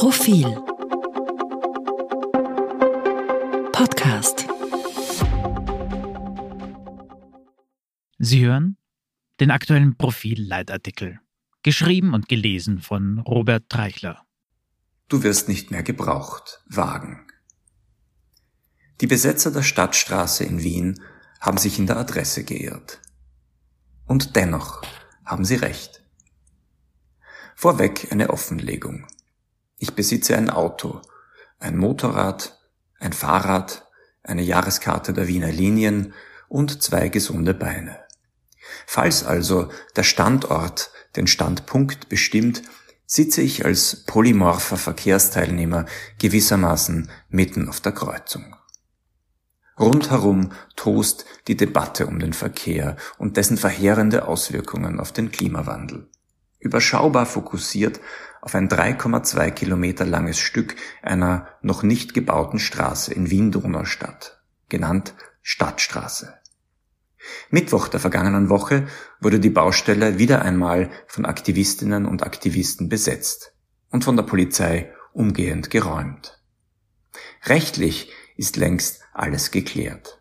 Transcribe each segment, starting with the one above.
Profil Podcast Sie hören den aktuellen Profil-Leitartikel, geschrieben und gelesen von Robert Treichler. Du wirst nicht mehr gebraucht. Wagen. Die Besetzer der Stadtstraße in Wien haben sich in der Adresse geirrt. Und dennoch haben sie recht. Vorweg eine Offenlegung. Ich besitze ein Auto, ein Motorrad, ein Fahrrad, eine Jahreskarte der Wiener Linien und zwei gesunde Beine. Falls also der Standort den Standpunkt bestimmt, sitze ich als polymorpher Verkehrsteilnehmer gewissermaßen mitten auf der Kreuzung. Rundherum tost die Debatte um den Verkehr und dessen verheerende Auswirkungen auf den Klimawandel. Überschaubar fokussiert auf ein 3,2 Kilometer langes Stück einer noch nicht gebauten Straße in Wien-Donaustadt, genannt Stadtstraße. Mittwoch der vergangenen Woche wurde die Baustelle wieder einmal von Aktivistinnen und Aktivisten besetzt und von der Polizei umgehend geräumt. Rechtlich ist längst alles geklärt.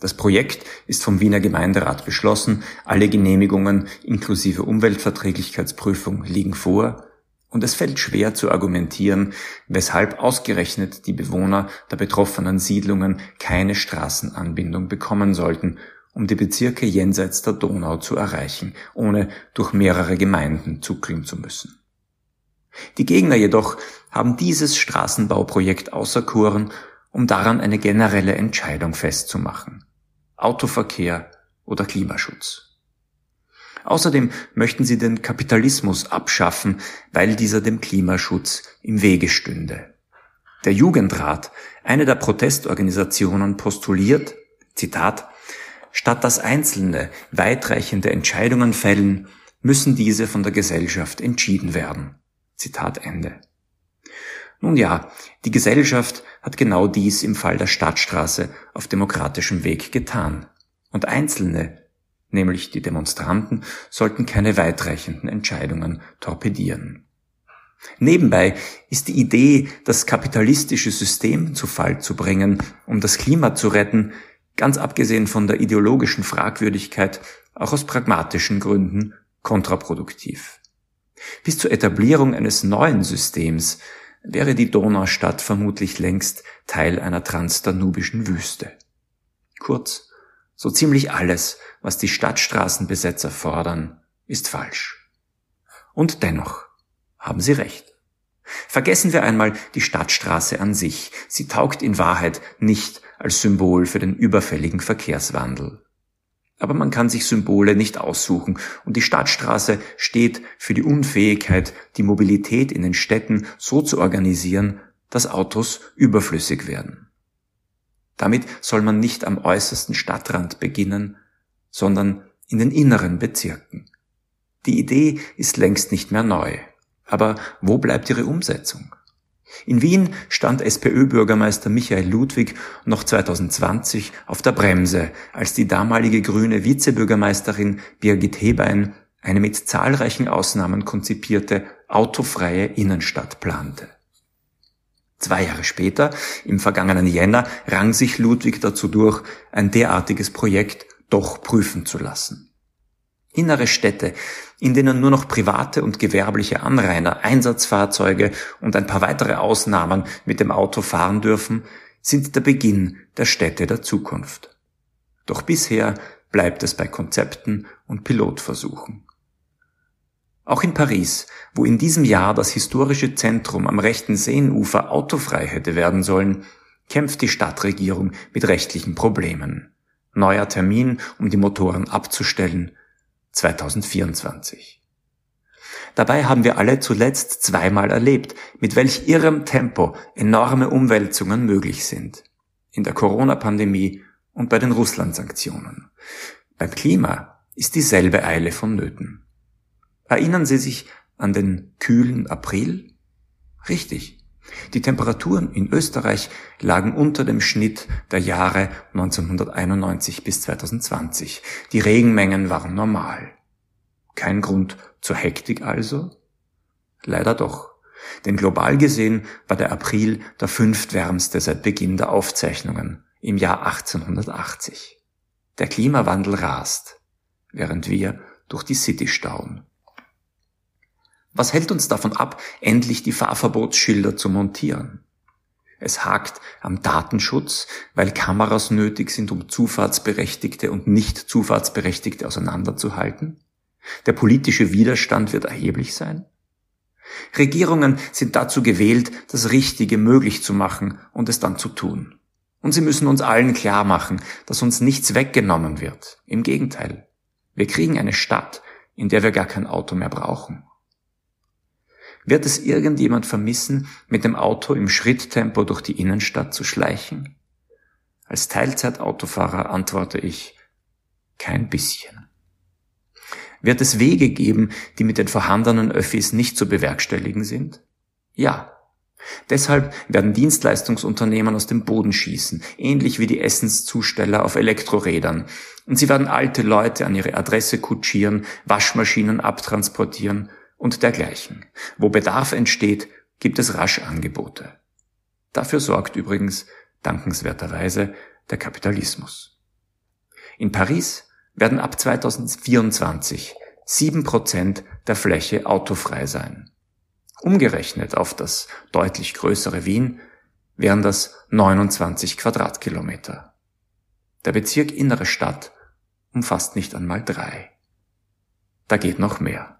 Das Projekt ist vom Wiener Gemeinderat beschlossen, alle Genehmigungen inklusive Umweltverträglichkeitsprüfung liegen vor, und es fällt schwer zu argumentieren, weshalb ausgerechnet die Bewohner der betroffenen Siedlungen keine Straßenanbindung bekommen sollten, um die Bezirke jenseits der Donau zu erreichen, ohne durch mehrere Gemeinden zuckeln zu müssen. Die Gegner jedoch haben dieses Straßenbauprojekt auserkoren um daran eine generelle Entscheidung festzumachen. Autoverkehr oder Klimaschutz. Außerdem möchten sie den Kapitalismus abschaffen, weil dieser dem Klimaschutz im Wege stünde. Der Jugendrat, eine der Protestorganisationen, postuliert, Zitat, statt dass Einzelne weitreichende Entscheidungen fällen, müssen diese von der Gesellschaft entschieden werden. Zitat Ende. Nun ja, die Gesellschaft hat genau dies im Fall der Stadtstraße auf demokratischem Weg getan. Und Einzelne, nämlich die Demonstranten, sollten keine weitreichenden Entscheidungen torpedieren. Nebenbei ist die Idee, das kapitalistische System zu Fall zu bringen, um das Klima zu retten, ganz abgesehen von der ideologischen Fragwürdigkeit, auch aus pragmatischen Gründen kontraproduktiv. Bis zur Etablierung eines neuen Systems wäre die Donaustadt vermutlich längst Teil einer transdanubischen Wüste. Kurz, so ziemlich alles, was die Stadtstraßenbesetzer fordern, ist falsch. Und dennoch haben sie recht. Vergessen wir einmal die Stadtstraße an sich. Sie taugt in Wahrheit nicht als Symbol für den überfälligen Verkehrswandel. Aber man kann sich Symbole nicht aussuchen und die Stadtstraße steht für die Unfähigkeit, die Mobilität in den Städten so zu organisieren, dass Autos überflüssig werden. Damit soll man nicht am äußersten Stadtrand beginnen, sondern in den inneren Bezirken. Die Idee ist längst nicht mehr neu. Aber wo bleibt ihre Umsetzung? In Wien stand SPÖ-Bürgermeister Michael Ludwig noch 2020 auf der Bremse, als die damalige grüne Vizebürgermeisterin Birgit Hebein eine mit zahlreichen Ausnahmen konzipierte autofreie Innenstadt plante. Zwei Jahre später, im vergangenen Jänner, rang sich Ludwig dazu durch, ein derartiges Projekt doch prüfen zu lassen. Innere Städte, in denen nur noch private und gewerbliche Anrainer, Einsatzfahrzeuge und ein paar weitere Ausnahmen mit dem Auto fahren dürfen, sind der Beginn der Städte der Zukunft. Doch bisher bleibt es bei Konzepten und Pilotversuchen. Auch in Paris, wo in diesem Jahr das historische Zentrum am rechten Seenufer autofrei hätte werden sollen, kämpft die Stadtregierung mit rechtlichen Problemen. Neuer Termin, um die Motoren abzustellen, 2024. Dabei haben wir alle zuletzt zweimal erlebt, mit welch irrem Tempo enorme Umwälzungen möglich sind. In der Corona-Pandemie und bei den Russland-Sanktionen. Beim Klima ist dieselbe Eile vonnöten. Erinnern Sie sich an den kühlen April? Richtig. Die Temperaturen in Österreich lagen unter dem Schnitt der Jahre 1991 bis 2020. Die Regenmengen waren normal. Kein Grund zur Hektik also? Leider doch. Denn global gesehen war der April der fünftwärmste seit Beginn der Aufzeichnungen im Jahr 1880. Der Klimawandel rast, während wir durch die City stauen. Was hält uns davon ab, endlich die Fahrverbotsschilder zu montieren? Es hakt am Datenschutz, weil Kameras nötig sind, um Zufahrtsberechtigte und Nicht-Zufahrtsberechtigte auseinanderzuhalten. Der politische Widerstand wird erheblich sein. Regierungen sind dazu gewählt, das Richtige möglich zu machen und es dann zu tun. Und sie müssen uns allen klar machen, dass uns nichts weggenommen wird. Im Gegenteil. Wir kriegen eine Stadt, in der wir gar kein Auto mehr brauchen. Wird es irgendjemand vermissen, mit dem Auto im Schritttempo durch die Innenstadt zu schleichen? Als Teilzeitautofahrer antworte ich, kein bisschen. Wird es Wege geben, die mit den vorhandenen Öffis nicht zu bewerkstelligen sind? Ja. Deshalb werden Dienstleistungsunternehmen aus dem Boden schießen, ähnlich wie die Essenszusteller auf Elektrorädern. Und sie werden alte Leute an ihre Adresse kutschieren, Waschmaschinen abtransportieren und dergleichen. Wo Bedarf entsteht, gibt es rasch Angebote. Dafür sorgt übrigens dankenswerterweise der Kapitalismus. In Paris werden ab 2024 sieben Prozent der Fläche autofrei sein. Umgerechnet auf das deutlich größere Wien wären das 29 Quadratkilometer. Der Bezirk Innere Stadt umfasst nicht einmal drei. Da geht noch mehr.